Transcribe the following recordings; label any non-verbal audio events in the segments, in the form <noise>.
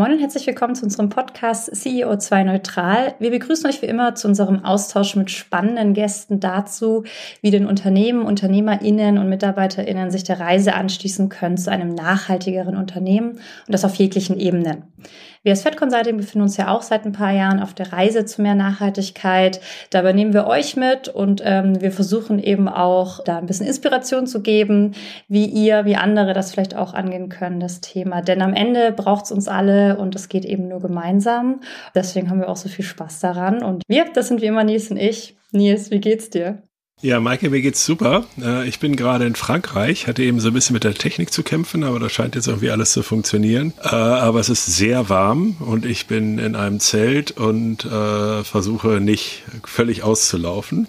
Moin und herzlich willkommen zu unserem Podcast CEO2 Neutral. Wir begrüßen euch wie immer zu unserem Austausch mit spannenden Gästen dazu, wie den Unternehmen, UnternehmerInnen und MitarbeiterInnen sich der Reise anschließen können zu einem nachhaltigeren Unternehmen und das auf jeglichen Ebenen. Wir als Fed Consulting befinden uns ja auch seit ein paar Jahren auf der Reise zu mehr Nachhaltigkeit. Da übernehmen wir euch mit und ähm, wir versuchen eben auch da ein bisschen Inspiration zu geben, wie ihr, wie andere das vielleicht auch angehen können, das Thema. Denn am Ende braucht es uns alle und es geht eben nur gemeinsam. Deswegen haben wir auch so viel Spaß daran. Und wir, das sind wie immer Nils und ich. Nils, wie geht's dir? Ja, Maike, mir geht's super. Äh, ich bin gerade in Frankreich, hatte eben so ein bisschen mit der Technik zu kämpfen, aber da scheint jetzt irgendwie alles zu funktionieren. Äh, aber es ist sehr warm und ich bin in einem Zelt und äh, versuche nicht völlig auszulaufen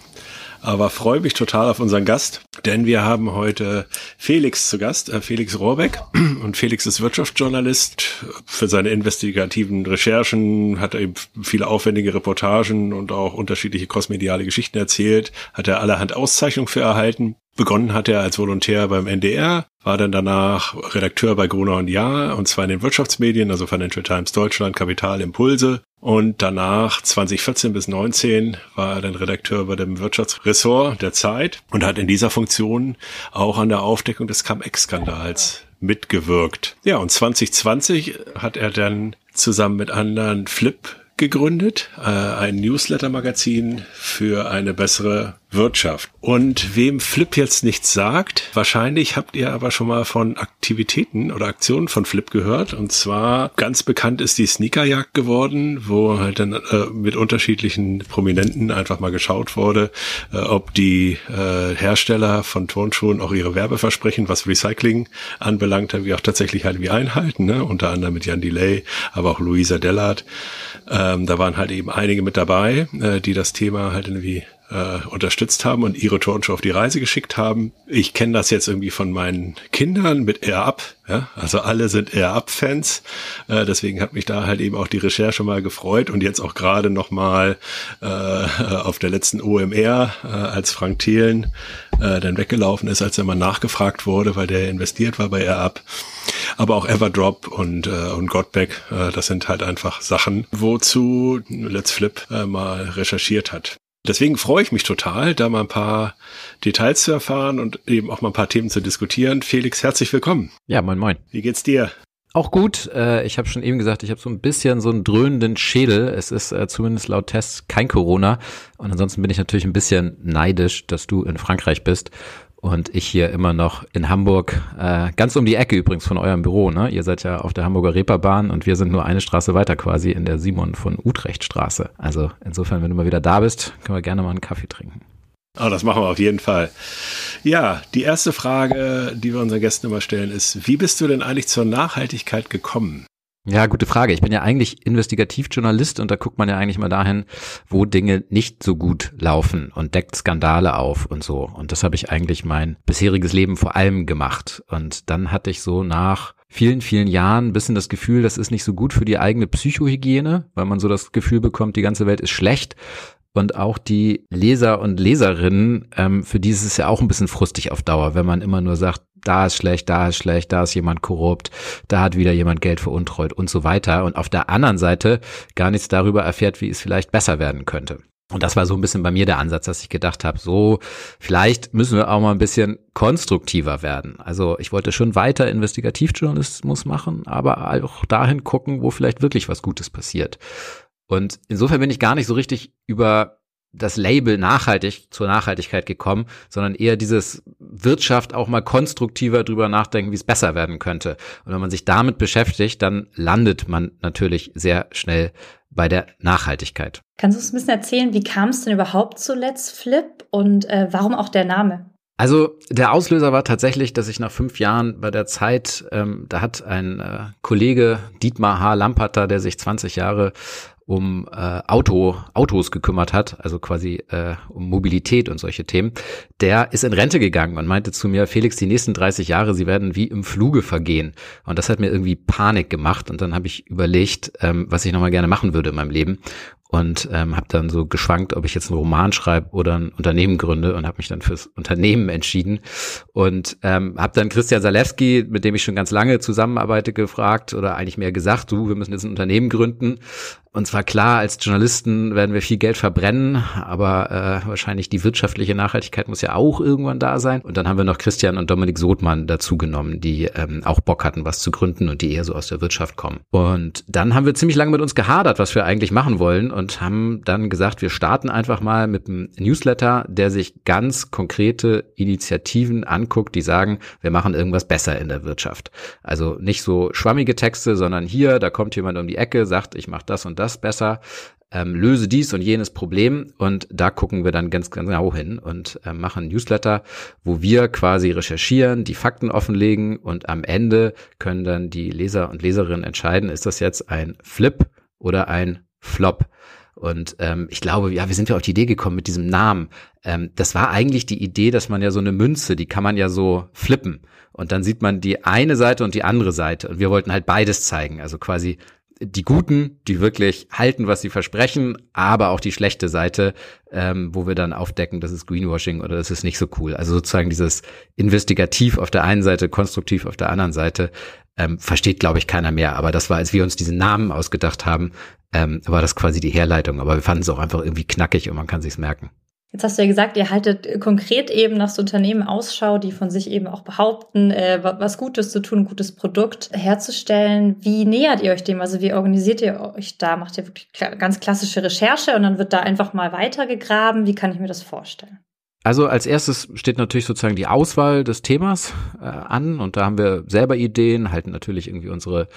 aber freue mich total auf unseren Gast, denn wir haben heute Felix zu Gast, äh, Felix Rohrbeck. <clears throat> Und Felix ist Wirtschaftsjournalist. Für seine investigativen Recherchen hat er eben viele aufwendige Reportagen und auch unterschiedliche kosmediale Geschichten erzählt, hat er allerhand Auszeichnungen für erhalten. Begonnen hat er als Volontär beim NDR, war dann danach Redakteur bei Gruner und Jahr und zwar in den Wirtschaftsmedien, also Financial Times Deutschland, Kapital Impulse. Und danach, 2014 bis 19, war er dann Redakteur bei dem Wirtschaftsressort der Zeit und hat in dieser Funktion auch an der Aufdeckung des Cum-Ex-Skandals mitgewirkt. Ja, und 2020 hat er dann zusammen mit anderen Flip gegründet, äh, ein Newsletter-Magazin für eine bessere Wirtschaft. Und wem Flip jetzt nichts sagt, wahrscheinlich habt ihr aber schon mal von Aktivitäten oder Aktionen von Flip gehört. Und zwar ganz bekannt ist die Sneakerjagd geworden, wo halt dann äh, mit unterschiedlichen Prominenten einfach mal geschaut wurde, äh, ob die äh, Hersteller von Turnschuhen auch ihre Werbeversprechen, was Recycling anbelangt, wie auch tatsächlich halt wie einhalten. Ne? Unter anderem mit Jan Delay, aber auch Luisa Dellert. Ähm, da waren halt eben einige mit dabei, äh, die das Thema halt irgendwie äh, unterstützt haben und ihre Turnschuhe auf die Reise geschickt haben. Ich kenne das jetzt irgendwie von meinen Kindern mit Air Up. Ja? Also alle sind Air Up-Fans. Äh, deswegen hat mich da halt eben auch die Recherche mal gefreut und jetzt auch gerade noch mal äh, auf der letzten OMR, äh, als Frank Thelen äh, dann weggelaufen ist, als er mal nachgefragt wurde, weil der investiert war bei Air Up. Aber auch Everdrop und, äh, und Godback, äh, das sind halt einfach Sachen, wozu Let's Flip äh, mal recherchiert hat. Deswegen freue ich mich total, da mal ein paar Details zu erfahren und eben auch mal ein paar Themen zu diskutieren. Felix, herzlich willkommen. Ja, moin, moin. Wie geht's dir? Auch gut. Äh, ich habe schon eben gesagt, ich habe so ein bisschen so einen dröhnenden Schädel. Es ist äh, zumindest laut Tests kein Corona. Und ansonsten bin ich natürlich ein bisschen neidisch, dass du in Frankreich bist und ich hier immer noch in Hamburg, äh, ganz um die Ecke übrigens von eurem Büro, ne? Ihr seid ja auf der Hamburger Reeperbahn und wir sind nur eine Straße weiter quasi in der Simon von Utrecht Straße. Also insofern, wenn du mal wieder da bist, können wir gerne mal einen Kaffee trinken. Oh, das machen wir auf jeden Fall. Ja, die erste Frage, die wir unseren Gästen immer stellen, ist, wie bist du denn eigentlich zur Nachhaltigkeit gekommen? Ja, gute Frage. Ich bin ja eigentlich Investigativjournalist und da guckt man ja eigentlich mal dahin, wo Dinge nicht so gut laufen und deckt Skandale auf und so. Und das habe ich eigentlich mein bisheriges Leben vor allem gemacht. Und dann hatte ich so nach vielen, vielen Jahren ein bisschen das Gefühl, das ist nicht so gut für die eigene Psychohygiene, weil man so das Gefühl bekommt, die ganze Welt ist schlecht. Und auch die Leser und Leserinnen, ähm, für die ist es ja auch ein bisschen frustig auf Dauer, wenn man immer nur sagt, da ist schlecht, da ist schlecht, da ist jemand korrupt, da hat wieder jemand Geld veruntreut und so weiter. Und auf der anderen Seite gar nichts darüber erfährt, wie es vielleicht besser werden könnte. Und das war so ein bisschen bei mir der Ansatz, dass ich gedacht habe, so, vielleicht müssen wir auch mal ein bisschen konstruktiver werden. Also ich wollte schon weiter Investigativjournalismus machen, aber auch dahin gucken, wo vielleicht wirklich was Gutes passiert. Und insofern bin ich gar nicht so richtig über das Label nachhaltig zur Nachhaltigkeit gekommen, sondern eher dieses Wirtschaft auch mal konstruktiver drüber nachdenken, wie es besser werden könnte. Und wenn man sich damit beschäftigt, dann landet man natürlich sehr schnell bei der Nachhaltigkeit. Kannst du uns ein bisschen erzählen, wie kam es denn überhaupt zu Let's Flip und äh, warum auch der Name? Also der Auslöser war tatsächlich, dass ich nach fünf Jahren bei der Zeit, ähm, da hat ein äh, Kollege Dietmar H. Lamperter, der sich 20 Jahre um äh, Auto, Autos gekümmert hat, also quasi äh, um Mobilität und solche Themen, der ist in Rente gegangen und meinte zu mir, Felix, die nächsten 30 Jahre, sie werden wie im Fluge vergehen. Und das hat mir irgendwie Panik gemacht und dann habe ich überlegt, ähm, was ich nochmal gerne machen würde in meinem Leben und ähm, habe dann so geschwankt, ob ich jetzt einen Roman schreibe oder ein Unternehmen gründe und habe mich dann fürs Unternehmen entschieden und ähm, habe dann Christian Salewski, mit dem ich schon ganz lange zusammenarbeite, gefragt oder eigentlich mehr gesagt, du, wir müssen jetzt ein Unternehmen gründen und zwar klar, als Journalisten werden wir viel Geld verbrennen, aber äh, wahrscheinlich die wirtschaftliche Nachhaltigkeit muss ja auch irgendwann da sein. Und dann haben wir noch Christian und Dominik Sothmann dazu genommen, die ähm, auch Bock hatten, was zu gründen und die eher so aus der Wirtschaft kommen. Und dann haben wir ziemlich lange mit uns gehadert, was wir eigentlich machen wollen haben dann gesagt, wir starten einfach mal mit einem Newsletter, der sich ganz konkrete Initiativen anguckt, die sagen, wir machen irgendwas besser in der Wirtschaft. Also nicht so schwammige Texte, sondern hier, da kommt jemand um die Ecke, sagt, ich mache das und das besser, ähm, löse dies und jenes Problem und da gucken wir dann ganz, ganz genau hin und äh, machen Newsletter, wo wir quasi recherchieren, die Fakten offenlegen und am Ende können dann die Leser und Leserinnen entscheiden, ist das jetzt ein Flip oder ein Flop. Und ähm, ich glaube, ja, wir sind ja auf die Idee gekommen mit diesem Namen. Ähm, das war eigentlich die Idee, dass man ja so eine Münze, die kann man ja so flippen. Und dann sieht man die eine Seite und die andere Seite. Und wir wollten halt beides zeigen. Also quasi die Guten, die wirklich halten, was sie versprechen, aber auch die schlechte Seite, ähm, wo wir dann aufdecken, das ist Greenwashing oder das ist nicht so cool. Also sozusagen dieses Investigativ auf der einen Seite, konstruktiv auf der anderen Seite, ähm, versteht, glaube ich, keiner mehr. Aber das war, als wir uns diesen Namen ausgedacht haben, ähm, war das quasi die Herleitung. Aber wir fanden es auch einfach irgendwie knackig und man kann sich's merken. Jetzt hast du ja gesagt, ihr haltet konkret eben nach so Unternehmen Ausschau, die von sich eben auch behaupten, äh, was Gutes zu tun, ein gutes Produkt herzustellen. Wie nähert ihr euch dem? Also wie organisiert ihr euch da? Macht ihr wirklich ganz klassische Recherche und dann wird da einfach mal weitergegraben? Wie kann ich mir das vorstellen? Also als erstes steht natürlich sozusagen die Auswahl des Themas äh, an und da haben wir selber Ideen, halten natürlich irgendwie unsere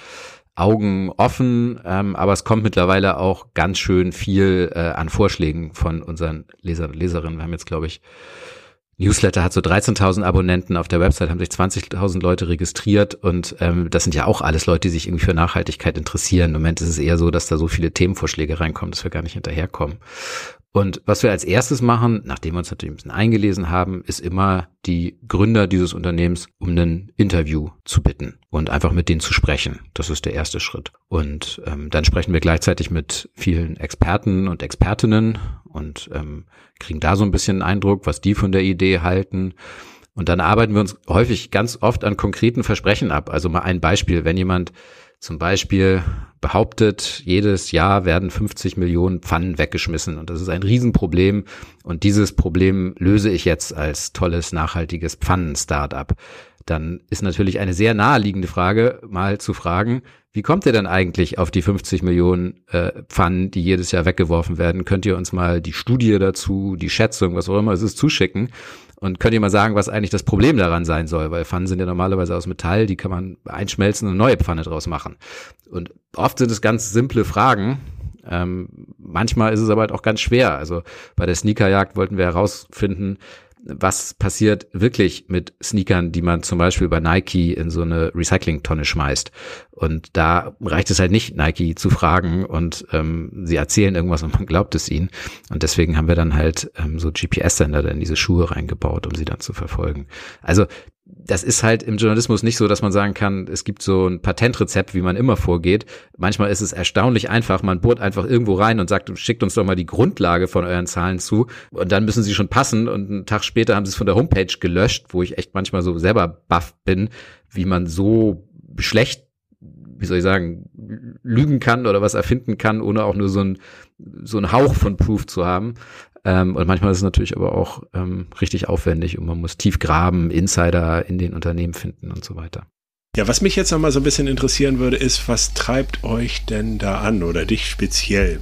Augen offen, ähm, aber es kommt mittlerweile auch ganz schön viel äh, an Vorschlägen von unseren Lesern und Leserinnen. Wir haben jetzt, glaube ich, Newsletter hat so 13.000 Abonnenten, auf der Website haben sich 20.000 Leute registriert und ähm, das sind ja auch alles Leute, die sich irgendwie für Nachhaltigkeit interessieren. Im Moment ist es eher so, dass da so viele Themenvorschläge reinkommen, dass wir gar nicht hinterherkommen. Und was wir als erstes machen, nachdem wir uns natürlich ein bisschen eingelesen haben, ist immer die Gründer dieses Unternehmens um ein Interview zu bitten und einfach mit denen zu sprechen. Das ist der erste Schritt. Und ähm, dann sprechen wir gleichzeitig mit vielen Experten und Expertinnen und ähm, kriegen da so ein bisschen einen Eindruck, was die von der Idee halten. Und dann arbeiten wir uns häufig ganz oft an konkreten Versprechen ab. Also mal ein Beispiel, wenn jemand zum Beispiel behauptet, jedes Jahr werden 50 Millionen Pfannen weggeschmissen und das ist ein Riesenproblem und dieses Problem löse ich jetzt als tolles, nachhaltiges Pfannen-Startup. Dann ist natürlich eine sehr naheliegende Frage, mal zu fragen, wie kommt ihr denn eigentlich auf die 50 Millionen äh, Pfannen, die jedes Jahr weggeworfen werden? Könnt ihr uns mal die Studie dazu, die Schätzung, was auch immer es ist, zuschicken? Und könnt ihr mal sagen, was eigentlich das Problem daran sein soll? Weil Pfannen sind ja normalerweise aus Metall, die kann man einschmelzen und eine neue Pfanne draus machen. Und oft sind es ganz simple Fragen. Ähm, manchmal ist es aber halt auch ganz schwer. Also bei der Sneakerjagd wollten wir herausfinden, was passiert wirklich mit Sneakern, die man zum Beispiel bei Nike in so eine Recyclingtonne schmeißt. Und da reicht es halt nicht, Nike zu fragen und ähm, sie erzählen irgendwas und man glaubt es ihnen. Und deswegen haben wir dann halt ähm, so GPS-Sender in diese Schuhe reingebaut, um sie dann zu verfolgen. Also das ist halt im Journalismus nicht so, dass man sagen kann, es gibt so ein Patentrezept, wie man immer vorgeht. Manchmal ist es erstaunlich einfach. Man bohrt einfach irgendwo rein und sagt, schickt uns doch mal die Grundlage von euren Zahlen zu. Und dann müssen sie schon passen. Und einen Tag später haben sie es von der Homepage gelöscht, wo ich echt manchmal so selber baff bin, wie man so schlecht, wie soll ich sagen, lügen kann oder was erfinden kann, ohne auch nur so ein so ein Hauch von Proof zu haben. Ähm, und manchmal ist es natürlich aber auch ähm, richtig aufwendig und man muss tief graben, Insider in den Unternehmen finden und so weiter. Ja, was mich jetzt noch mal so ein bisschen interessieren würde, ist, was treibt euch denn da an oder dich speziell?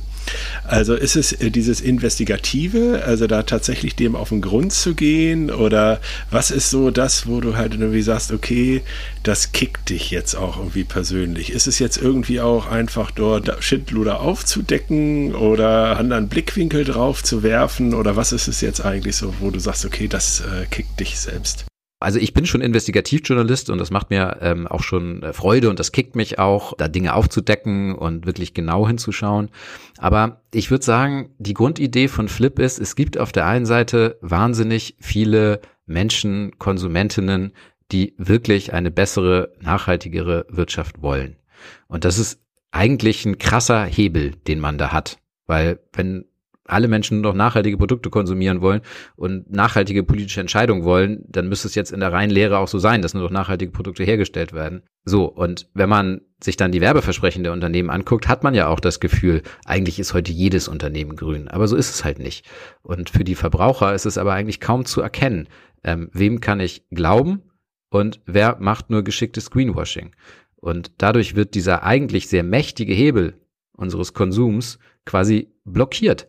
Also ist es äh, dieses Investigative, also da tatsächlich dem auf den Grund zu gehen oder was ist so das, wo du halt irgendwie sagst, okay, das kickt dich jetzt auch irgendwie persönlich? Ist es jetzt irgendwie auch einfach dort Schindluder aufzudecken oder anderen Blickwinkel drauf zu werfen oder was ist es jetzt eigentlich so, wo du sagst, okay, das äh, kickt dich selbst? Also ich bin schon Investigativjournalist und das macht mir ähm, auch schon äh, Freude und das kickt mich auch, da Dinge aufzudecken und wirklich genau hinzuschauen. Aber ich würde sagen, die Grundidee von Flip ist, es gibt auf der einen Seite wahnsinnig viele Menschen, Konsumentinnen, die wirklich eine bessere, nachhaltigere Wirtschaft wollen. Und das ist eigentlich ein krasser Hebel, den man da hat. Weil wenn alle Menschen nur noch nachhaltige Produkte konsumieren wollen und nachhaltige politische Entscheidungen wollen, dann müsste es jetzt in der reinen Lehre auch so sein, dass nur noch nachhaltige Produkte hergestellt werden. So, und wenn man sich dann die Werbeversprechen der Unternehmen anguckt, hat man ja auch das Gefühl, eigentlich ist heute jedes Unternehmen grün. Aber so ist es halt nicht. Und für die Verbraucher ist es aber eigentlich kaum zu erkennen, ähm, wem kann ich glauben und wer macht nur geschicktes Greenwashing. Und dadurch wird dieser eigentlich sehr mächtige Hebel unseres Konsums quasi blockiert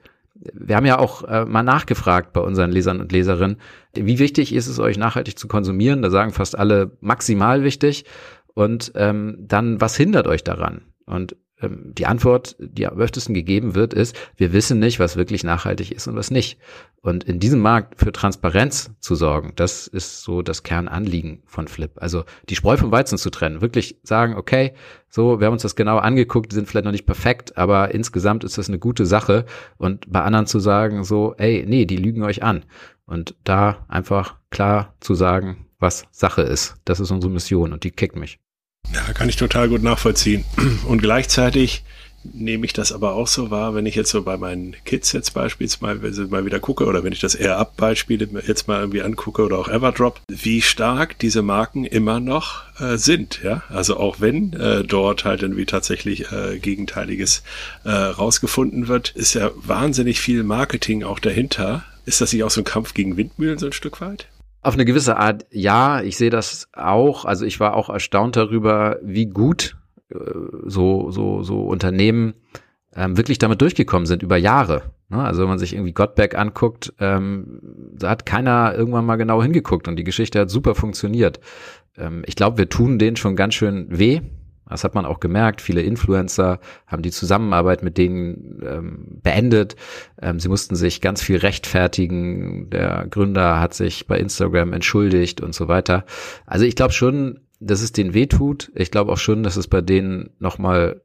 wir haben ja auch äh, mal nachgefragt bei unseren Lesern und Leserinnen, wie wichtig ist es euch nachhaltig zu konsumieren? Da sagen fast alle maximal wichtig. Und ähm, dann, was hindert euch daran? Und ähm, die Antwort, die am öftesten gegeben wird, ist, wir wissen nicht, was wirklich nachhaltig ist und was nicht. Und in diesem Markt für Transparenz zu sorgen, das ist so das Kernanliegen von Flip. Also die Spreu vom Weizen zu trennen, wirklich sagen, okay, so, wir haben uns das genau angeguckt, sind vielleicht noch nicht perfekt, aber insgesamt ist das eine gute Sache. Und bei anderen zu sagen, so, ey, nee, die lügen euch an. Und da einfach klar zu sagen, was Sache ist. Das ist unsere Mission und die kickt mich. Ja, kann ich total gut nachvollziehen. Und gleichzeitig nehme ich das aber auch so wahr, wenn ich jetzt so bei meinen Kids jetzt beispielsweise mal wieder gucke oder wenn ich das Air Up Beispiele jetzt mal irgendwie angucke oder auch Everdrop, wie stark diese Marken immer noch äh, sind, ja. Also auch wenn äh, dort halt irgendwie tatsächlich äh, Gegenteiliges äh, rausgefunden wird, ist ja wahnsinnig viel Marketing auch dahinter. Ist das nicht auch so ein Kampf gegen Windmühlen so ein Stück weit? Auf eine gewisse Art, ja, ich sehe das auch. Also ich war auch erstaunt darüber, wie gut äh, so, so, so Unternehmen ähm, wirklich damit durchgekommen sind über Jahre. Ne? Also wenn man sich irgendwie Gottberg anguckt, ähm, da hat keiner irgendwann mal genau hingeguckt und die Geschichte hat super funktioniert. Ähm, ich glaube, wir tun denen schon ganz schön weh das hat man auch gemerkt. Viele Influencer haben die Zusammenarbeit mit denen ähm, beendet. Ähm, sie mussten sich ganz viel rechtfertigen. Der Gründer hat sich bei Instagram entschuldigt und so weiter. Also ich glaube schon, dass es denen weh tut. Ich glaube auch schon, dass es bei denen nochmal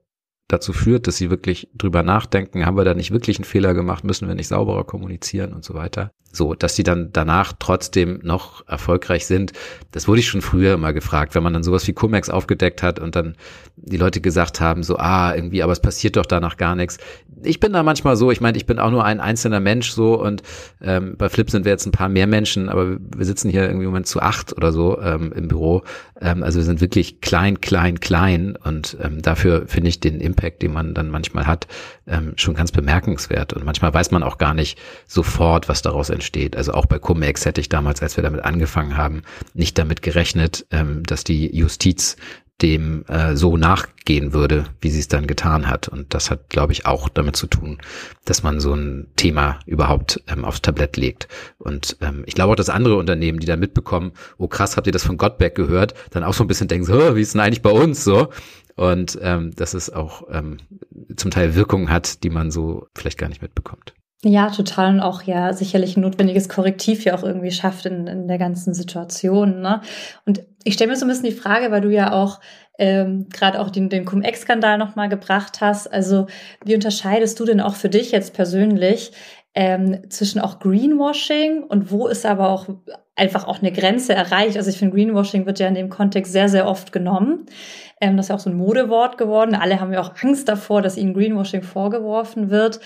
dazu führt, dass sie wirklich drüber nachdenken, haben wir da nicht wirklich einen Fehler gemacht, müssen wir nicht sauberer kommunizieren und so weiter. So, dass sie dann danach trotzdem noch erfolgreich sind, das wurde ich schon früher immer gefragt, wenn man dann sowas wie Cumex aufgedeckt hat und dann die Leute gesagt haben, so, ah, irgendwie, aber es passiert doch danach gar nichts. Ich bin da manchmal so, ich meine, ich bin auch nur ein einzelner Mensch so und ähm, bei Flip sind wir jetzt ein paar mehr Menschen, aber wir sitzen hier irgendwie im Moment zu acht oder so ähm, im Büro. Ähm, also wir sind wirklich klein, klein, klein und ähm, dafür finde ich den Impact, den man dann manchmal hat, ähm, schon ganz bemerkenswert. Und manchmal weiß man auch gar nicht sofort, was daraus entsteht. Also auch bei Cum-Ex hätte ich damals, als wir damit angefangen haben, nicht damit gerechnet, ähm, dass die Justiz dem äh, so nachgehen würde, wie sie es dann getan hat. Und das hat, glaube ich, auch damit zu tun, dass man so ein Thema überhaupt ähm, aufs Tablett legt. Und ähm, ich glaube auch, dass andere Unternehmen, die dann mitbekommen, oh krass, habt ihr das von Gottberg gehört, dann auch so ein bisschen denken, so, wie ist denn eigentlich bei uns so? Und ähm, dass es auch ähm, zum Teil Wirkungen hat, die man so vielleicht gar nicht mitbekommt. Ja, total und auch ja sicherlich ein notwendiges Korrektiv ja auch irgendwie schafft in, in der ganzen Situation. Ne? Und ich stelle mir so ein bisschen die Frage, weil du ja auch ähm, gerade auch den, den Cum-Ex-Skandal nochmal gebracht hast. Also wie unterscheidest du denn auch für dich jetzt persönlich ähm, zwischen auch Greenwashing und wo ist aber auch einfach auch eine Grenze erreicht? Also ich finde, Greenwashing wird ja in dem Kontext sehr, sehr oft genommen. Ähm, das ist ja auch so ein Modewort geworden. Alle haben ja auch Angst davor, dass ihnen Greenwashing vorgeworfen wird.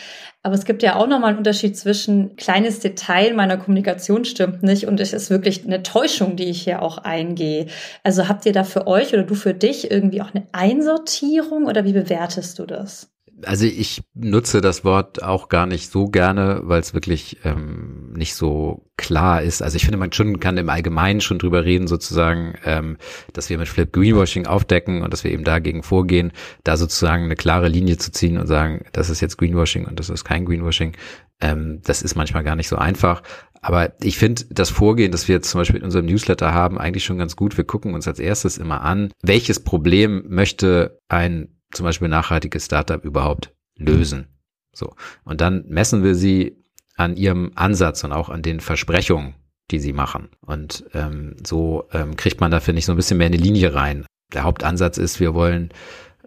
Aber es gibt ja auch nochmal einen Unterschied zwischen kleines Detail meiner Kommunikation stimmt nicht und es ist wirklich eine Täuschung, die ich hier auch eingehe. Also habt ihr da für euch oder du für dich irgendwie auch eine Einsortierung oder wie bewertest du das? Also ich nutze das Wort auch gar nicht so gerne, weil es wirklich ähm, nicht so klar ist. Also ich finde, man schon kann im Allgemeinen schon drüber reden, sozusagen, ähm, dass wir mit Flip Greenwashing aufdecken und dass wir eben dagegen vorgehen, da sozusagen eine klare Linie zu ziehen und sagen, das ist jetzt Greenwashing und das ist kein Greenwashing. Ähm, das ist manchmal gar nicht so einfach. Aber ich finde das Vorgehen, das wir jetzt zum Beispiel in unserem Newsletter haben, eigentlich schon ganz gut. Wir gucken uns als erstes immer an, welches Problem möchte ein zum Beispiel nachhaltiges Startup überhaupt lösen. So. Und dann messen wir sie an ihrem Ansatz und auch an den Versprechungen, die sie machen. Und ähm, so ähm, kriegt man da, finde ich, so ein bisschen mehr eine Linie rein. Der Hauptansatz ist, wir wollen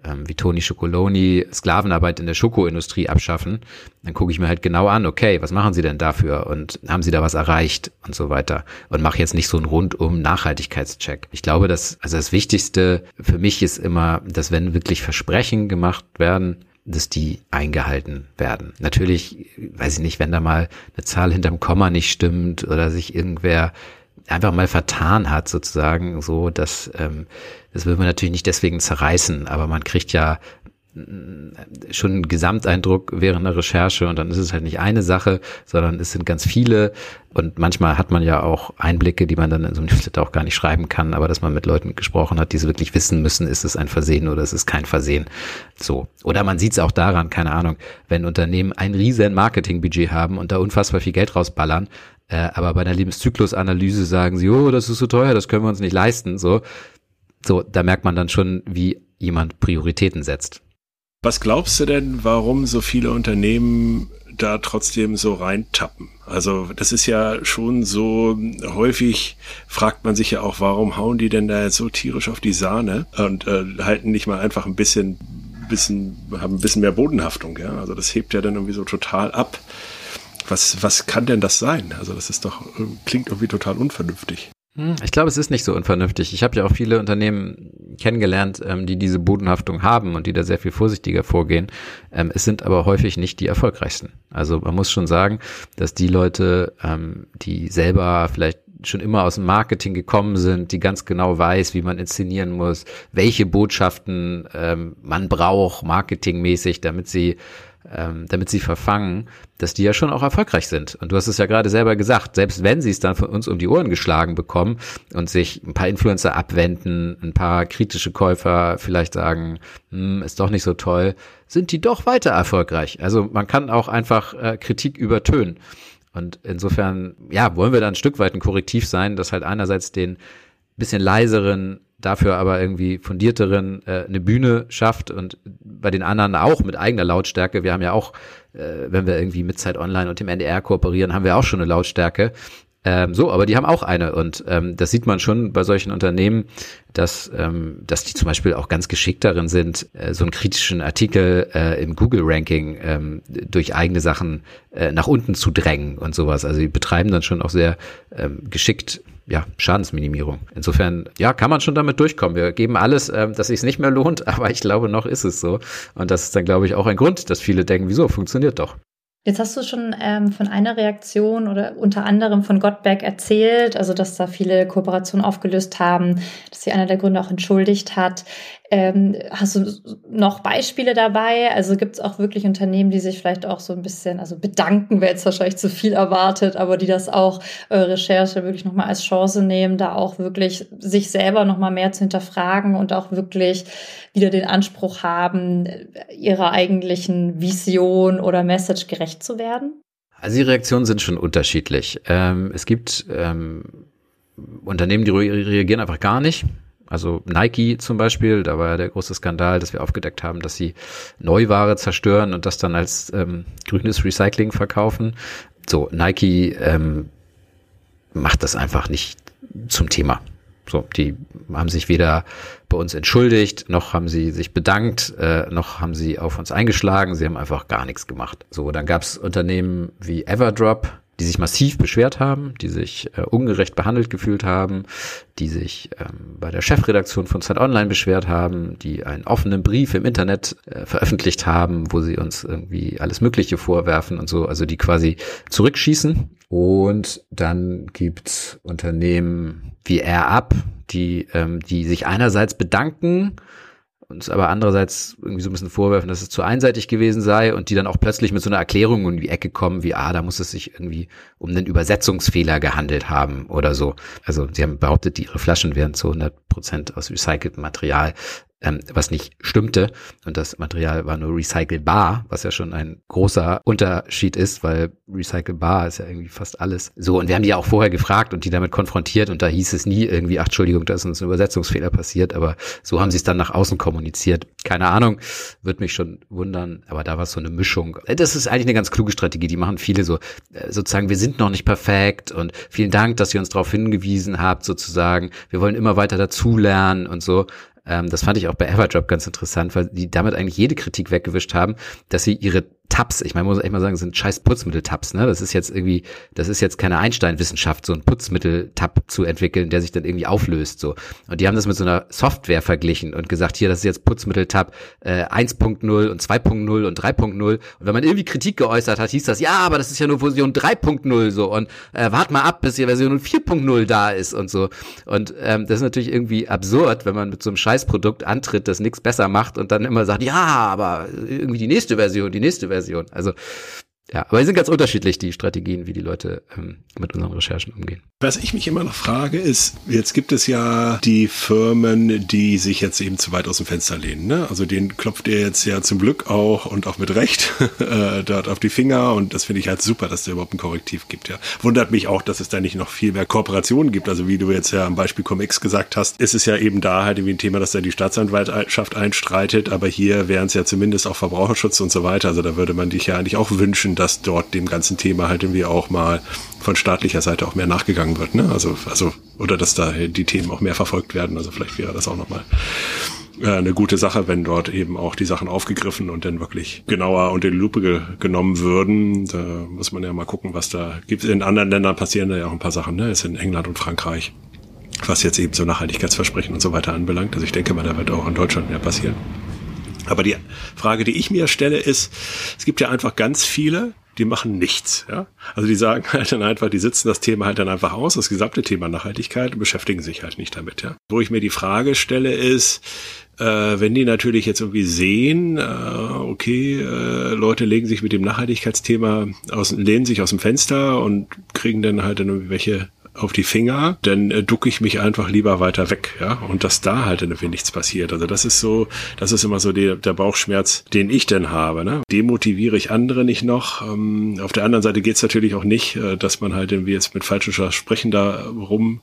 ähm, wie Toni Schokoloni Sklavenarbeit in der Schokoindustrie abschaffen, dann gucke ich mir halt genau an, okay, was machen sie denn dafür und haben sie da was erreicht und so weiter und mache jetzt nicht so einen rundum Nachhaltigkeitscheck. Ich glaube, dass also das Wichtigste für mich ist immer, dass wenn wirklich Versprechen gemacht werden, dass die eingehalten werden. Natürlich, weiß ich nicht, wenn da mal eine Zahl hinterm Komma nicht stimmt oder sich irgendwer einfach mal vertan hat, sozusagen, so, dass ähm, das will man natürlich nicht deswegen zerreißen, aber man kriegt ja schon einen Gesamteindruck während der Recherche und dann ist es halt nicht eine Sache, sondern es sind ganz viele und manchmal hat man ja auch Einblicke, die man dann in so einem Newsletter auch gar nicht schreiben kann, aber dass man mit Leuten gesprochen hat, die es wirklich wissen müssen, ist es ein Versehen oder ist es kein Versehen. So. Oder man sieht es auch daran, keine Ahnung, wenn Unternehmen ein riesen Marketingbudget haben und da unfassbar viel Geld rausballern, äh, aber bei einer Lebenszyklusanalyse sagen sie, oh, das ist so teuer, das können wir uns nicht leisten, so. So, da merkt man dann schon, wie jemand Prioritäten setzt. Was glaubst du denn, warum so viele Unternehmen da trotzdem so reintappen? Also das ist ja schon so häufig fragt man sich ja auch, warum hauen die denn da jetzt so tierisch auf die Sahne und äh, halten nicht mal einfach ein bisschen, bisschen, haben ein bisschen mehr Bodenhaftung, ja? Also das hebt ja dann irgendwie so total ab. Was, was kann denn das sein? Also das ist doch, klingt irgendwie total unvernünftig. Hm, ich glaube, es ist nicht so unvernünftig. Ich habe ja auch viele Unternehmen kennengelernt, ähm, die diese Bodenhaftung haben und die da sehr viel vorsichtiger vorgehen. Ähm, es sind aber häufig nicht die erfolgreichsten. Also man muss schon sagen, dass die Leute, ähm, die selber vielleicht schon immer aus dem Marketing gekommen sind, die ganz genau weiß, wie man inszenieren muss, welche Botschaften man braucht, marketingmäßig, damit sie ähm, damit sie verfangen, dass die ja schon auch erfolgreich sind. Und du hast es ja gerade selber gesagt, selbst wenn sie es dann von uns um die Ohren geschlagen bekommen und sich ein paar Influencer abwenden, ein paar kritische Käufer vielleicht sagen, hm, ist doch nicht so toll, sind die doch weiter erfolgreich. Also man kann auch einfach äh, Kritik übertönen. Und insofern, ja, wollen wir da ein Stück weit ein Korrektiv sein, dass halt einerseits den bisschen leiseren dafür aber irgendwie fundierteren äh, eine Bühne schafft und bei den anderen auch mit eigener Lautstärke. Wir haben ja auch, äh, wenn wir irgendwie mit Zeit Online und dem NDR kooperieren, haben wir auch schon eine Lautstärke. Ähm, so, aber die haben auch eine und ähm, das sieht man schon bei solchen Unternehmen, dass, ähm, dass die zum Beispiel auch ganz geschickt darin sind, äh, so einen kritischen Artikel äh, im Google-Ranking ähm, durch eigene Sachen äh, nach unten zu drängen und sowas. Also die betreiben dann schon auch sehr ähm, geschickt ja, Schadensminimierung. Insofern, ja, kann man schon damit durchkommen. Wir geben alles, ähm, dass sich nicht mehr lohnt, <laughs> aber ich glaube, noch ist es so. Und das ist dann, glaube ich, auch ein Grund, dass viele denken, wieso, funktioniert doch. Jetzt hast du schon ähm, von einer Reaktion oder unter anderem von Gottberg erzählt, also dass da viele Kooperationen aufgelöst haben, dass sie einer der Gründe auch entschuldigt hat. Ähm, hast du noch Beispiele dabei? Also gibt es auch wirklich Unternehmen, die sich vielleicht auch so ein bisschen, also bedanken wäre jetzt wahrscheinlich zu viel erwartet, aber die das auch eure Recherche wirklich nochmal als Chance nehmen, da auch wirklich sich selber nochmal mehr zu hinterfragen und auch wirklich wieder den Anspruch haben, ihrer eigentlichen Vision oder Message gerecht zu werden? Also die Reaktionen sind schon unterschiedlich. Ähm, es gibt ähm, Unternehmen, die reagieren einfach gar nicht. Also Nike zum Beispiel, da war ja der große Skandal, dass wir aufgedeckt haben, dass sie Neuware zerstören und das dann als ähm, grünes Recycling verkaufen. So, Nike ähm, macht das einfach nicht zum Thema. So, die haben sich weder bei uns entschuldigt, noch haben sie sich bedankt, äh, noch haben sie auf uns eingeschlagen. Sie haben einfach gar nichts gemacht. So, dann gab es Unternehmen wie Everdrop, die sich massiv beschwert haben, die sich äh, ungerecht behandelt gefühlt haben, die sich ähm, bei der Chefredaktion von Zeit Online beschwert haben, die einen offenen Brief im Internet äh, veröffentlicht haben, wo sie uns irgendwie alles Mögliche vorwerfen und so, also die quasi zurückschießen. Und dann gibt's Unternehmen wie AirUp, die, ähm, die sich einerseits bedanken uns aber andererseits irgendwie so ein bisschen vorwerfen, dass es zu einseitig gewesen sei und die dann auch plötzlich mit so einer Erklärung in die Ecke kommen, wie, ah, da muss es sich irgendwie um einen Übersetzungsfehler gehandelt haben oder so. Also sie haben behauptet, ihre Flaschen wären zu 100 Prozent aus recyceltem Material ähm, was nicht stimmte. Und das Material war nur recycelbar, was ja schon ein großer Unterschied ist, weil recycelbar ist ja irgendwie fast alles. So, und wir haben die ja auch vorher gefragt und die damit konfrontiert und da hieß es nie irgendwie, ach Entschuldigung, da ist uns ein Übersetzungsfehler passiert, aber so haben sie es dann nach außen kommuniziert. Keine Ahnung, wird mich schon wundern, aber da war es so eine Mischung. Das ist eigentlich eine ganz kluge Strategie, die machen viele so, äh, sozusagen, wir sind noch nicht perfekt und vielen Dank, dass ihr uns darauf hingewiesen habt, sozusagen, wir wollen immer weiter dazulernen und so. Ähm, das fand ich auch bei Everdrop ganz interessant, weil die damit eigentlich jede Kritik weggewischt haben, dass sie ihre Tabs, ich meine, muss echt mal sagen, sind scheiß Putzmittel-Tabs, ne? Das ist jetzt irgendwie, das ist jetzt keine Einstein-Wissenschaft, so ein Putzmittel-Tab zu entwickeln, der sich dann irgendwie auflöst, so. Und die haben das mit so einer Software verglichen und gesagt, hier, das ist jetzt Putzmittel-Tab äh, 1.0 und 2.0 und 3.0. Und wenn man irgendwie Kritik geäußert hat, hieß das, ja, aber das ist ja nur Version 3.0 so und äh, wart mal ab, bis die Version 4.0 da ist und so. Und ähm, das ist natürlich irgendwie absurd, wenn man mit so einem Scheißprodukt antritt, das nichts besser macht und dann immer sagt, ja, aber irgendwie die nächste Version, die nächste Version. Version. Also ja, aber die sind ganz unterschiedlich, die Strategien, wie die Leute ähm, mit unseren Recherchen umgehen. Was ich mich immer noch frage, ist, jetzt gibt es ja die Firmen, die sich jetzt eben zu weit aus dem Fenster lehnen. Ne? Also den klopft ihr jetzt ja zum Glück auch und auch mit Recht <laughs> äh, dort auf die Finger und das finde ich halt super, dass da überhaupt ein Korrektiv gibt. Ja. Wundert mich auch, dass es da nicht noch viel mehr Kooperationen gibt. Also wie du jetzt ja am Beispiel Comex gesagt hast, ist es ja eben da halt irgendwie ein Thema, dass da die Staatsanwaltschaft einstreitet, aber hier wären es ja zumindest auch Verbraucherschutz und so weiter. Also da würde man dich ja eigentlich auch wünschen, dass dort dem ganzen Thema halt irgendwie auch mal von staatlicher Seite auch mehr nachgegangen wird. Ne? Also, also, oder dass da die Themen auch mehr verfolgt werden. Also vielleicht wäre das auch nochmal äh, eine gute Sache, wenn dort eben auch die Sachen aufgegriffen und dann wirklich genauer unter die Lupe ge genommen würden. Da muss man ja mal gucken, was da gibt. In anderen Ländern passieren da ja auch ein paar Sachen, ne? Ist in England und Frankreich, was jetzt eben so Nachhaltigkeitsversprechen und so weiter anbelangt. Also ich denke mal, da wird auch in Deutschland mehr passieren. Aber die Frage, die ich mir stelle, ist, es gibt ja einfach ganz viele, die machen nichts. Ja? Also die sagen halt dann einfach, die sitzen das Thema halt dann einfach aus, das gesamte Thema Nachhaltigkeit und beschäftigen sich halt nicht damit. Ja? Wo ich mir die Frage stelle ist, äh, wenn die natürlich jetzt irgendwie sehen, äh, okay, äh, Leute legen sich mit dem Nachhaltigkeitsthema aus, lehnen sich aus dem Fenster und kriegen dann halt dann irgendwelche auf die Finger, dann äh, ducke ich mich einfach lieber weiter weg, ja, und dass da halt irgendwie nichts passiert. Also das ist so, das ist immer so die, der Bauchschmerz, den ich denn habe. Ne? Demotiviere ich andere nicht noch. Ähm, auf der anderen Seite geht's natürlich auch nicht, äh, dass man halt irgendwie jetzt mit falschen Versprechen da rum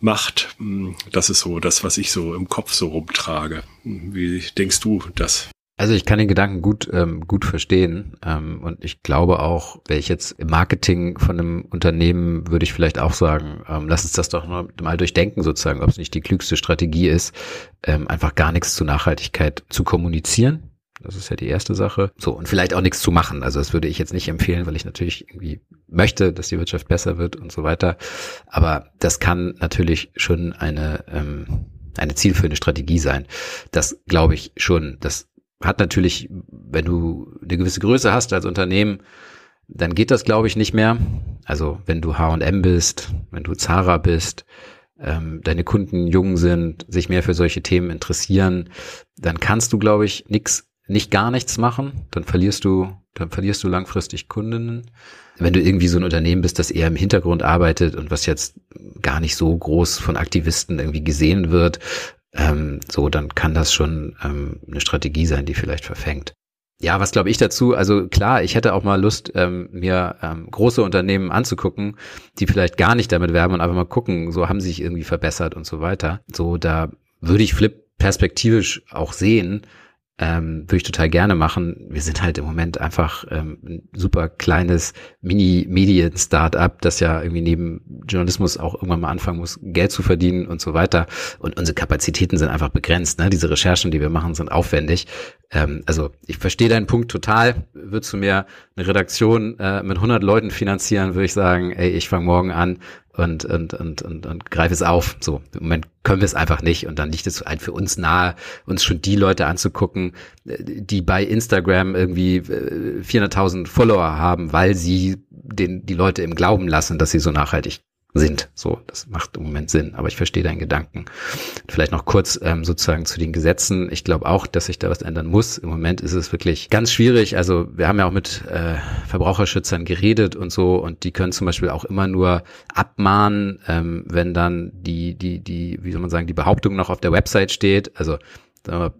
macht. Hm, das ist so das, was ich so im Kopf so rumtrage. Hm, wie denkst du das? Also ich kann den Gedanken gut ähm, gut verstehen ähm, und ich glaube auch, wäre ich jetzt im Marketing von einem Unternehmen, würde ich vielleicht auch sagen, ähm, lass uns das doch mal durchdenken sozusagen, ob es nicht die klügste Strategie ist, ähm, einfach gar nichts zu Nachhaltigkeit zu kommunizieren. Das ist ja die erste Sache. So und vielleicht auch nichts zu machen. Also das würde ich jetzt nicht empfehlen, weil ich natürlich irgendwie möchte, dass die Wirtschaft besser wird und so weiter. Aber das kann natürlich schon eine ähm, eine zielführende Strategie sein. Das glaube ich schon. Das hat natürlich, wenn du eine gewisse Größe hast als Unternehmen, dann geht das, glaube ich, nicht mehr. Also wenn du H&M bist, wenn du Zara bist, ähm, deine Kunden jung sind, sich mehr für solche Themen interessieren, dann kannst du, glaube ich, nix, nicht gar nichts machen. Dann verlierst du, dann verlierst du langfristig Kundinnen. Wenn du irgendwie so ein Unternehmen bist, das eher im Hintergrund arbeitet und was jetzt gar nicht so groß von Aktivisten irgendwie gesehen wird, ähm, so, dann kann das schon ähm, eine Strategie sein, die vielleicht verfängt. Ja, was glaube ich dazu? Also klar, ich hätte auch mal Lust, ähm, mir ähm, große Unternehmen anzugucken, die vielleicht gar nicht damit werben und einfach mal gucken, so haben sie sich irgendwie verbessert und so weiter. So, da würde ich Flip perspektivisch auch sehen, ähm, würde ich total gerne machen. Wir sind halt im Moment einfach ähm, ein super kleines Mini-Medien-Startup, das ja irgendwie neben Journalismus auch irgendwann mal anfangen muss, Geld zu verdienen und so weiter. Und unsere Kapazitäten sind einfach begrenzt. Ne? Diese Recherchen, die wir machen, sind aufwendig. Ähm, also ich verstehe deinen Punkt total. Würdest du mir eine Redaktion äh, mit 100 Leuten finanzieren, würde ich sagen, ey, ich fange morgen an, und, und, und, und, und greife es auf. So, im Moment können wir es einfach nicht. Und dann liegt es halt für uns nahe, uns schon die Leute anzugucken, äh, die bei Instagram irgendwie 400.000 äh, Follower haben, weil sie den, die Leute im Glauben lassen, dass sie so nachhaltig sind. So, das macht im Moment Sinn, aber ich verstehe deinen Gedanken. Vielleicht noch kurz ähm, sozusagen zu den Gesetzen. Ich glaube auch, dass sich da was ändern muss. Im Moment ist es wirklich ganz schwierig. Also wir haben ja auch mit äh, Verbraucherschützern geredet und so und die können zum Beispiel auch immer nur abmahnen, ähm, wenn dann die, die, die, wie soll man sagen, die Behauptung noch auf der Website steht. Also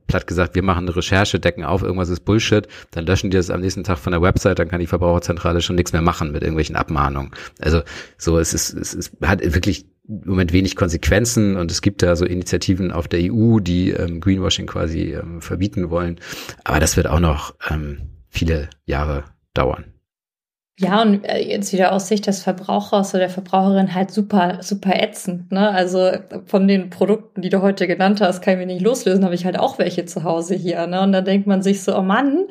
platt gesagt, wir machen eine Recherche, decken auf, irgendwas ist Bullshit, dann löschen die das am nächsten Tag von der Website, dann kann die Verbraucherzentrale schon nichts mehr machen mit irgendwelchen Abmahnungen. Also so, es ist, es ist, hat wirklich im Moment wenig Konsequenzen und es gibt da so Initiativen auf der EU, die ähm, Greenwashing quasi ähm, verbieten wollen. Aber das wird auch noch ähm, viele Jahre dauern. Ja, und äh, jetzt wieder aus Sicht des Verbrauchers oder der Verbraucherin halt super, super ätzend. Ne? Also von den Produkten, die du heute genannt hast, kann ich mich nicht loslösen, habe ich halt auch welche zu Hause hier. Ne? Und dann denkt man sich so, oh Mann,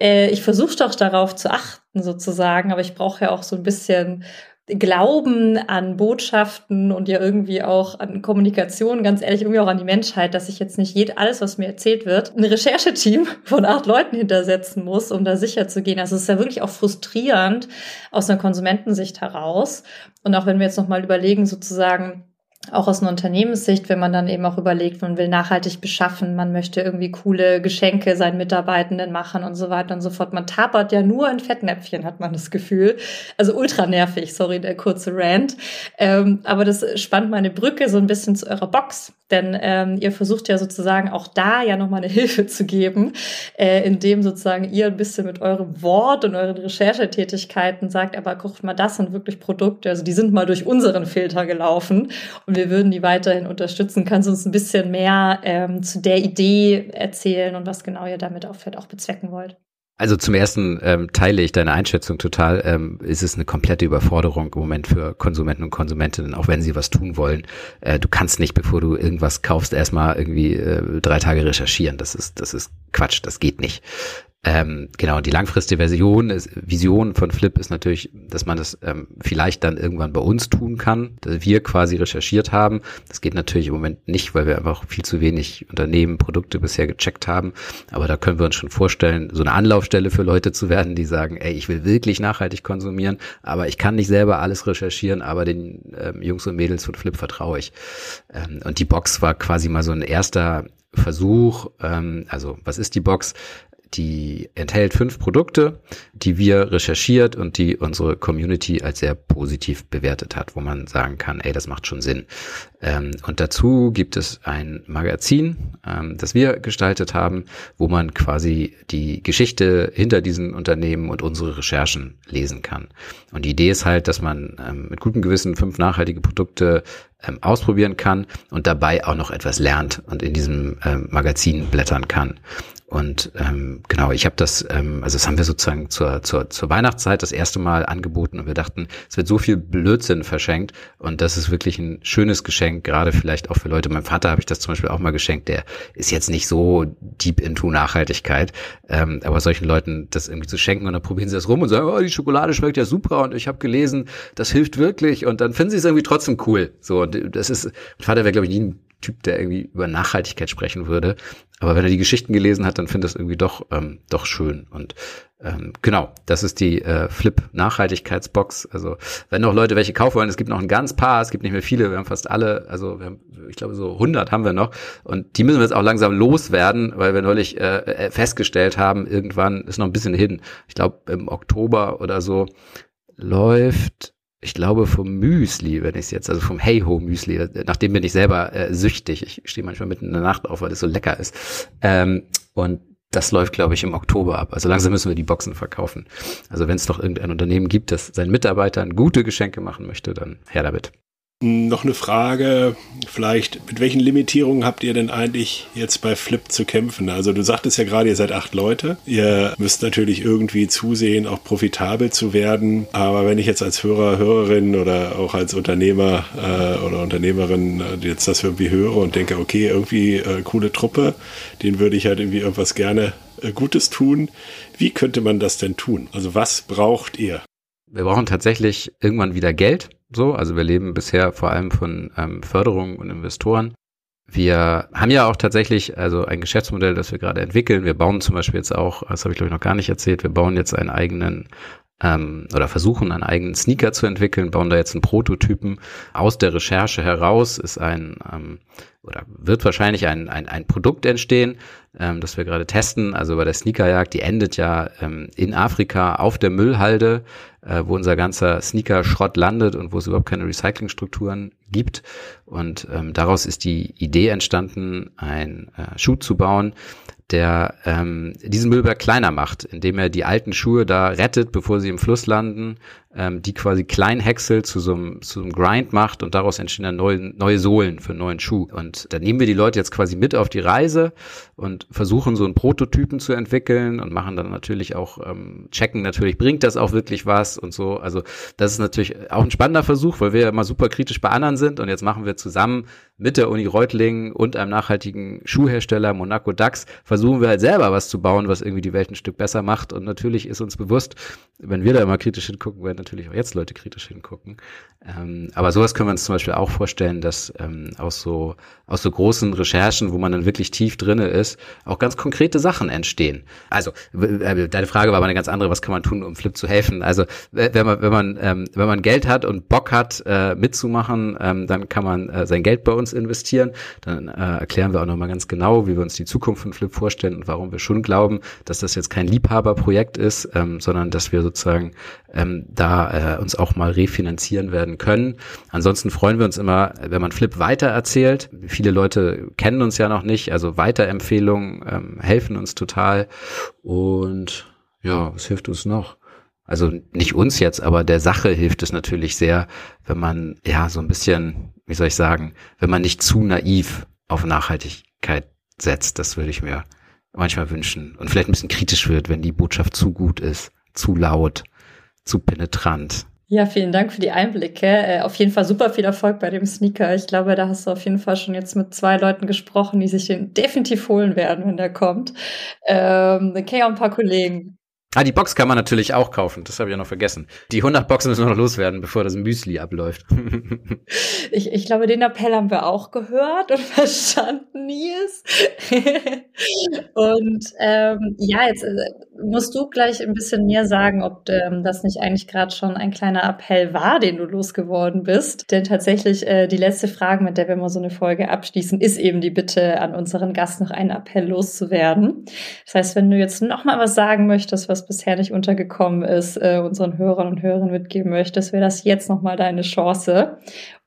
äh, ich versuche doch darauf zu achten sozusagen, aber ich brauche ja auch so ein bisschen Glauben an Botschaften und ja irgendwie auch an Kommunikation, ganz ehrlich, irgendwie auch an die Menschheit, dass ich jetzt nicht jed alles, was mir erzählt wird, ein Rechercheteam <laughs> von acht Leuten hintersetzen muss, um da sicher zu gehen. Also es ist ja wirklich auch frustrierend aus einer Konsumentensicht heraus. Und auch wenn wir jetzt nochmal überlegen, sozusagen, auch aus einer Unternehmenssicht, wenn man dann eben auch überlegt, man will nachhaltig beschaffen, man möchte irgendwie coole Geschenke seinen Mitarbeitenden machen und so weiter und so fort. Man tapert ja nur in Fettnäpfchen, hat man das Gefühl. Also ultra nervig, sorry, der kurze Rant. Ähm, aber das spannt meine Brücke so ein bisschen zu eurer Box. Denn ähm, ihr versucht ja sozusagen auch da ja nochmal eine <laughs> Hilfe zu geben, äh, indem sozusagen ihr ein bisschen mit eurem Wort und euren Recherchetätigkeiten sagt, aber guckt mal, das sind wirklich Produkte, also die sind mal durch unseren Filter gelaufen und wir würden die weiterhin unterstützen. Kannst du uns ein bisschen mehr ähm, zu der Idee erzählen und was genau ihr damit auch, vielleicht auch bezwecken wollt? Also zum ersten ähm, teile ich deine Einschätzung total. Ähm, ist es eine komplette Überforderung im Moment für Konsumenten und Konsumentinnen, auch wenn sie was tun wollen. Äh, du kannst nicht, bevor du irgendwas kaufst, erstmal irgendwie äh, drei Tage recherchieren. Das ist, das ist Quatsch, das geht nicht. Ähm, genau, die langfristige Version, ist, Vision von Flip ist natürlich, dass man das ähm, vielleicht dann irgendwann bei uns tun kann, dass wir quasi recherchiert haben. Das geht natürlich im Moment nicht, weil wir einfach viel zu wenig Unternehmen, Produkte bisher gecheckt haben. Aber da können wir uns schon vorstellen, so eine Anlaufstelle für Leute zu werden, die sagen, ey, ich will wirklich nachhaltig konsumieren, aber ich kann nicht selber alles recherchieren, aber den ähm, Jungs und Mädels von Flip vertraue ich. Ähm, und die Box war quasi mal so ein erster Versuch, ähm, also was ist die Box? Die enthält fünf Produkte, die wir recherchiert und die unsere Community als sehr positiv bewertet hat, wo man sagen kann, ey, das macht schon Sinn. Ähm, und dazu gibt es ein Magazin, ähm, das wir gestaltet haben, wo man quasi die Geschichte hinter diesen Unternehmen und unsere Recherchen lesen kann. Und die Idee ist halt, dass man ähm, mit gutem Gewissen fünf nachhaltige Produkte ähm, ausprobieren kann und dabei auch noch etwas lernt und in diesem ähm, Magazin blättern kann. Und ähm, genau, ich habe das, ähm, also das haben wir sozusagen zur, zur, zur Weihnachtszeit das erste Mal angeboten und wir dachten, es wird so viel Blödsinn verschenkt und das ist wirklich ein schönes Geschenk, gerade vielleicht auch für Leute. Meinem Vater habe ich das zum Beispiel auch mal geschenkt, der ist jetzt nicht so deep into Nachhaltigkeit, ähm, aber solchen Leuten das irgendwie zu schenken und dann probieren sie das rum und sagen, oh, die Schokolade schmeckt ja super und ich habe gelesen, das hilft wirklich und dann finden sie es irgendwie trotzdem cool. So, und das ist, mein Vater wäre, glaube ich, nie ein Typ, der irgendwie über Nachhaltigkeit sprechen würde. Aber wenn er die Geschichten gelesen hat, dann findet es irgendwie doch, ähm, doch schön. Und ähm, genau, das ist die äh, Flip-Nachhaltigkeitsbox. Also wenn noch Leute welche kaufen wollen, es gibt noch ein ganz paar, es gibt nicht mehr viele, wir haben fast alle, also wir haben, ich glaube so 100 haben wir noch. Und die müssen wir jetzt auch langsam loswerden, weil wir neulich äh, äh, festgestellt haben, irgendwann ist noch ein bisschen hin. Ich glaube im Oktober oder so läuft ich glaube vom Müsli, wenn ich es jetzt, also vom Hey Ho Müsli, nachdem bin ich selber äh, süchtig. Ich stehe manchmal mitten in der Nacht auf, weil es so lecker ist. Ähm, und das läuft, glaube ich, im Oktober ab. Also langsam müssen wir die Boxen verkaufen. Also wenn es noch irgendein Unternehmen gibt, das seinen Mitarbeitern gute Geschenke machen möchte, dann her damit. Noch eine Frage, vielleicht, mit welchen Limitierungen habt ihr denn eigentlich jetzt bei Flip zu kämpfen? Also du sagtest ja gerade, ihr seid acht Leute. Ihr müsst natürlich irgendwie zusehen, auch profitabel zu werden. Aber wenn ich jetzt als Hörer, Hörerin oder auch als Unternehmer äh, oder Unternehmerin äh, jetzt das irgendwie höre und denke, okay, irgendwie äh, coole Truppe, den würde ich halt irgendwie irgendwas gerne äh, Gutes tun. Wie könnte man das denn tun? Also was braucht ihr? Wir brauchen tatsächlich irgendwann wieder Geld so. Also wir leben bisher vor allem von ähm, Förderung und Investoren. Wir haben ja auch tatsächlich also ein Geschäftsmodell, das wir gerade entwickeln. Wir bauen zum Beispiel jetzt auch, das habe ich glaube ich noch gar nicht erzählt, wir bauen jetzt einen eigenen ähm, oder versuchen einen eigenen Sneaker zu entwickeln, bauen da jetzt einen Prototypen. Aus der Recherche heraus ist ein ähm, oder wird wahrscheinlich ein, ein, ein Produkt entstehen, ähm, das wir gerade testen. Also bei der Sneakerjagd, die endet ja ähm, in Afrika auf der Müllhalde, äh, wo unser ganzer Sneaker-Schrott landet und wo es überhaupt keine Recyclingstrukturen gibt. Und ähm, daraus ist die Idee entstanden, ein äh, Schuh zu bauen, der ähm, diesen Müllberg kleiner macht, indem er die alten Schuhe da rettet, bevor sie im Fluss landen, ähm, die quasi Kleinhäcksel zu so einem, zu einem Grind macht und daraus entstehen dann neue, neue Sohlen für einen neuen Schuh. Und da nehmen wir die Leute jetzt quasi mit auf die Reise und versuchen so einen Prototypen zu entwickeln und machen dann natürlich auch, ähm, checken natürlich, bringt das auch wirklich was und so. Also das ist natürlich auch ein spannender Versuch, weil wir ja immer super kritisch bei anderen sind und jetzt machen wir zusammen mit der Uni Reutlingen und einem nachhaltigen Schuhhersteller Monaco Dax versuchen wir halt selber was zu bauen, was irgendwie die Welt ein Stück besser macht. Und natürlich ist uns bewusst, wenn wir da immer kritisch hingucken, werden natürlich auch jetzt Leute kritisch hingucken. Ähm, aber sowas können wir uns zum Beispiel auch vorstellen, dass ähm, aus so aus so großen Recherchen, wo man dann wirklich tief drinne ist, auch ganz konkrete Sachen entstehen. Also äh, deine Frage war aber eine ganz andere. Was kann man tun, um Flip zu helfen? Also wenn man wenn man ähm, wenn man Geld hat und Bock hat äh, mitzumachen, ähm, dann kann man äh, sein Geld bei uns investieren. Dann äh, erklären wir auch noch mal ganz genau, wie wir uns die Zukunft von Flip vorstellen und warum wir schon glauben, dass das jetzt kein Liebhaberprojekt ist, ähm, sondern dass wir sozusagen ähm, da äh, uns auch mal refinanzieren werden können. Ansonsten freuen wir uns immer, wenn man Flip weiter erzählt. Viele Leute kennen uns ja noch nicht, also Weiterempfehlungen ähm, helfen uns total. Und ja, was hilft uns noch? Also nicht uns jetzt, aber der Sache hilft es natürlich sehr, wenn man ja so ein bisschen, wie soll ich sagen, wenn man nicht zu naiv auf Nachhaltigkeit setzt. Das würde ich mir manchmal wünschen. Und vielleicht ein bisschen kritisch wird, wenn die Botschaft zu gut ist, zu laut zu penetrant. Ja, vielen Dank für die Einblicke. Äh, auf jeden Fall super viel Erfolg bei dem Sneaker. Ich glaube, da hast du auf jeden Fall schon jetzt mit zwei Leuten gesprochen, die sich den definitiv holen werden, wenn der kommt. Ähm, dann kenne ich auch ein paar Kollegen. Ah, die Box kann man natürlich auch kaufen. Das habe ich ja noch vergessen. Die 100 Boxen müssen noch loswerden, bevor das Müsli abläuft. <laughs> ich, ich glaube, den Appell haben wir auch gehört und <laughs> verstanden, Nils. <laughs> und ähm, ja, jetzt äh, musst du gleich ein bisschen mehr sagen, ob ähm, das nicht eigentlich gerade schon ein kleiner Appell war, den du losgeworden bist. Denn tatsächlich äh, die letzte Frage, mit der wir mal so eine Folge abschließen, ist eben die Bitte an unseren Gast noch einen Appell loszuwerden. Das heißt, wenn du jetzt noch mal was sagen möchtest, was bisher nicht untergekommen ist, äh, unseren Hörern und Hörern mitgeben möchtest, wäre das jetzt noch mal deine Chance,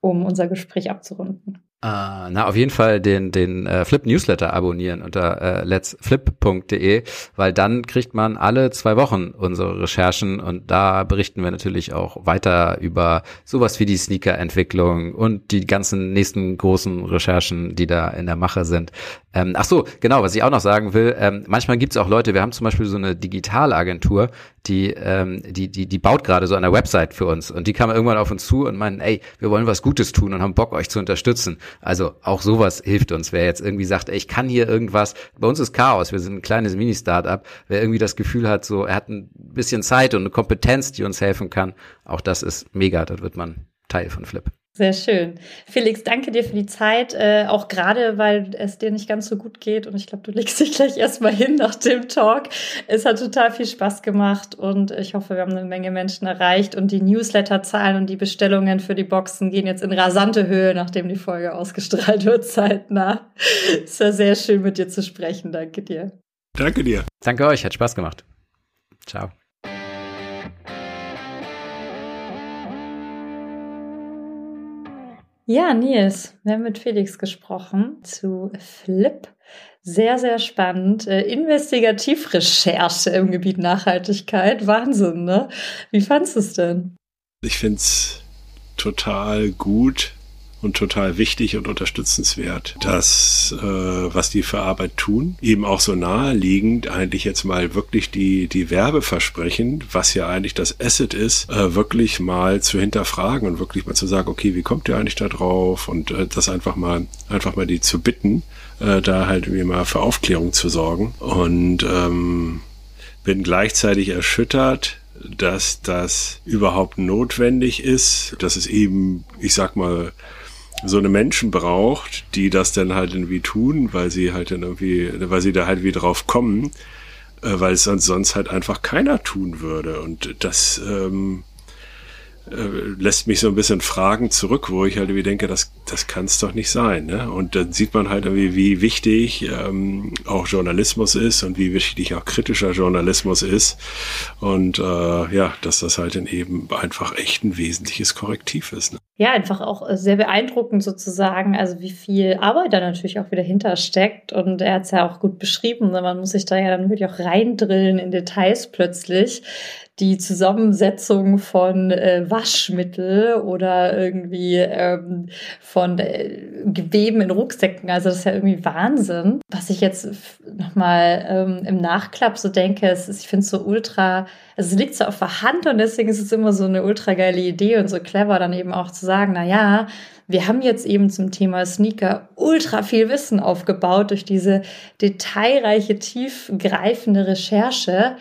um unser Gespräch abzurunden. Uh, na, auf jeden Fall den, den äh, Flip Newsletter abonnieren unter äh, letsflip.de, weil dann kriegt man alle zwei Wochen unsere Recherchen und da berichten wir natürlich auch weiter über sowas wie die Sneaker-Entwicklung und die ganzen nächsten großen Recherchen, die da in der Mache sind. Ähm, ach so, genau, was ich auch noch sagen will, ähm, manchmal gibt es auch Leute, wir haben zum Beispiel so eine Digitalagentur, die, ähm, die, die, die baut gerade so eine Website für uns und die kam irgendwann auf uns zu und meinen, ey, wir wollen was Gutes tun und haben Bock, euch zu unterstützen. Also auch sowas hilft uns. Wer jetzt irgendwie sagt, ey, ich kann hier irgendwas, bei uns ist Chaos, wir sind ein kleines Mini-Startup, wer irgendwie das Gefühl hat, so, er hat ein bisschen Zeit und eine Kompetenz, die uns helfen kann, auch das ist mega, da wird man Teil von Flip. Sehr schön. Felix, danke dir für die Zeit, äh, auch gerade, weil es dir nicht ganz so gut geht und ich glaube, du legst dich gleich erstmal hin nach dem Talk. Es hat total viel Spaß gemacht und ich hoffe, wir haben eine Menge Menschen erreicht und die Newsletter-Zahlen und die Bestellungen für die Boxen gehen jetzt in rasante Höhe, nachdem die Folge ausgestrahlt wird, zeitnah. Es war sehr schön, mit dir zu sprechen. Danke dir. Danke dir. Danke euch, hat Spaß gemacht. Ciao. Ja, Nils, wir haben mit Felix gesprochen zu Flip. Sehr, sehr spannend. Äh, Investigativrecherche im Gebiet Nachhaltigkeit. Wahnsinn, ne? Wie fandest du es denn? Ich finde es total gut, und total wichtig und unterstützenswert, dass äh, was die für Arbeit tun, eben auch so naheliegend eigentlich jetzt mal wirklich die die Werbeversprechen, was ja eigentlich das Asset ist, äh, wirklich mal zu hinterfragen und wirklich mal zu sagen, okay, wie kommt ihr eigentlich da drauf? Und äh, das einfach mal einfach mal die zu bitten, äh, da halt irgendwie mal für Aufklärung zu sorgen. Und ähm, bin gleichzeitig erschüttert, dass das überhaupt notwendig ist, dass es eben, ich sag mal, so eine Menschen braucht, die das dann halt irgendwie tun, weil sie halt dann irgendwie, weil sie da halt wie drauf kommen, äh, weil es sonst, sonst halt einfach keiner tun würde. Und das ähm, äh, lässt mich so ein bisschen Fragen zurück, wo ich halt irgendwie denke, das, das kann es doch nicht sein. Ne? Und dann sieht man halt irgendwie, wie wichtig ähm, auch Journalismus ist und wie wichtig auch kritischer Journalismus ist. Und äh, ja, dass das halt dann eben einfach echt ein wesentliches Korrektiv ist. Ne? Ja, einfach auch äh, sehr beeindruckend sozusagen, also wie viel Arbeit da natürlich auch wieder hintersteckt. Und er hat es ja auch gut beschrieben. Ne? Man muss sich da ja dann wirklich auch reindrillen in Details plötzlich die Zusammensetzung von äh, Waschmittel oder irgendwie ähm, von äh, Geweben in Rucksäcken. Also das ist ja irgendwie Wahnsinn. Was ich jetzt nochmal ähm, im Nachklapp so denke, ist, ich finde es so ultra, also es liegt so auf der Hand und deswegen ist es immer so eine ultra geile Idee und so clever dann eben auch zu sagen, na ja, wir haben jetzt eben zum Thema Sneaker ultra viel Wissen aufgebaut durch diese detailreiche, tiefgreifende Recherche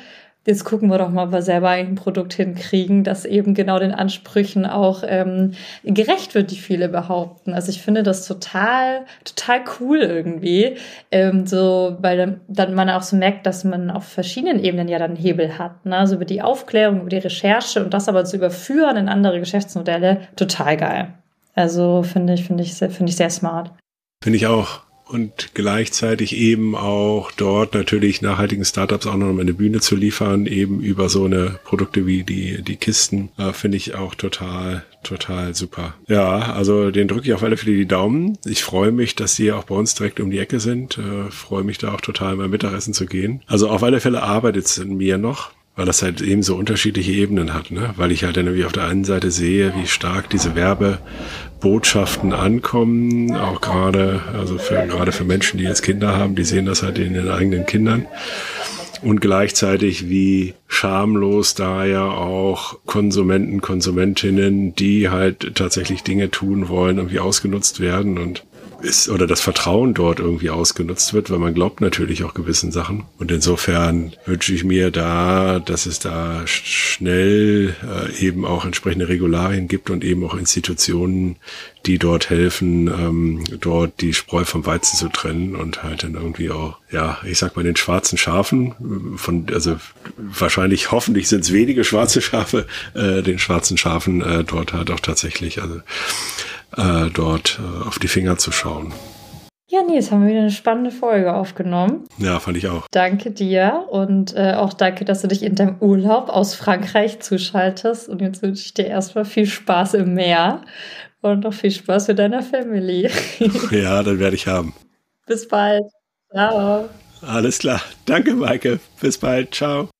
jetzt gucken wir doch mal, ob wir selber ein Produkt hinkriegen, das eben genau den Ansprüchen auch ähm, gerecht wird, die viele behaupten. Also ich finde das total, total cool irgendwie, ähm, so, weil dann, man auch so merkt, dass man auf verschiedenen Ebenen ja dann Hebel hat, ne? also über die Aufklärung, über die Recherche und das aber zu überführen in andere Geschäftsmodelle, total geil. Also finde ich, finde ich, finde ich sehr smart. Finde ich auch und gleichzeitig eben auch dort natürlich nachhaltigen Startups auch noch eine Bühne zu liefern, eben über so eine Produkte wie die, die Kisten, äh, finde ich auch total, total super. Ja, also den drücke ich auf alle Fälle die Daumen. Ich freue mich, dass sie auch bei uns direkt um die Ecke sind. Äh, freue mich da auch total mal Mittagessen zu gehen. Also auf alle Fälle arbeitet es in mir noch weil das halt eben so unterschiedliche Ebenen hat, ne? Weil ich halt dann irgendwie auf der einen Seite sehe, wie stark diese Werbebotschaften ankommen, auch gerade, also für, gerade für Menschen, die jetzt Kinder haben, die sehen das halt in den eigenen Kindern. Und gleichzeitig wie schamlos da ja auch Konsumenten, Konsumentinnen, die halt tatsächlich Dinge tun wollen, irgendwie ausgenutzt werden und ist oder das Vertrauen dort irgendwie ausgenutzt wird, weil man glaubt natürlich auch gewissen Sachen. Und insofern wünsche ich mir da, dass es da schnell äh, eben auch entsprechende Regularien gibt und eben auch Institutionen, die dort helfen, ähm, dort die Spreu vom Weizen zu trennen und halt dann irgendwie auch, ja, ich sag mal, den schwarzen Schafen, von, also wahrscheinlich, hoffentlich sind es wenige schwarze Schafe, äh, den schwarzen Schafen äh, dort halt auch tatsächlich, also äh, dort äh, auf die Finger zu schauen. Ja, Nils, haben wir wieder eine spannende Folge aufgenommen. Ja, fand ich auch. Danke dir und äh, auch danke, dass du dich in deinem Urlaub aus Frankreich zuschaltest. Und jetzt wünsche ich dir erstmal viel Spaß im Meer und noch viel Spaß mit deiner Family. <laughs> ja, dann werde ich haben. Bis bald. Ciao. Alles klar. Danke, Maike. Bis bald. Ciao.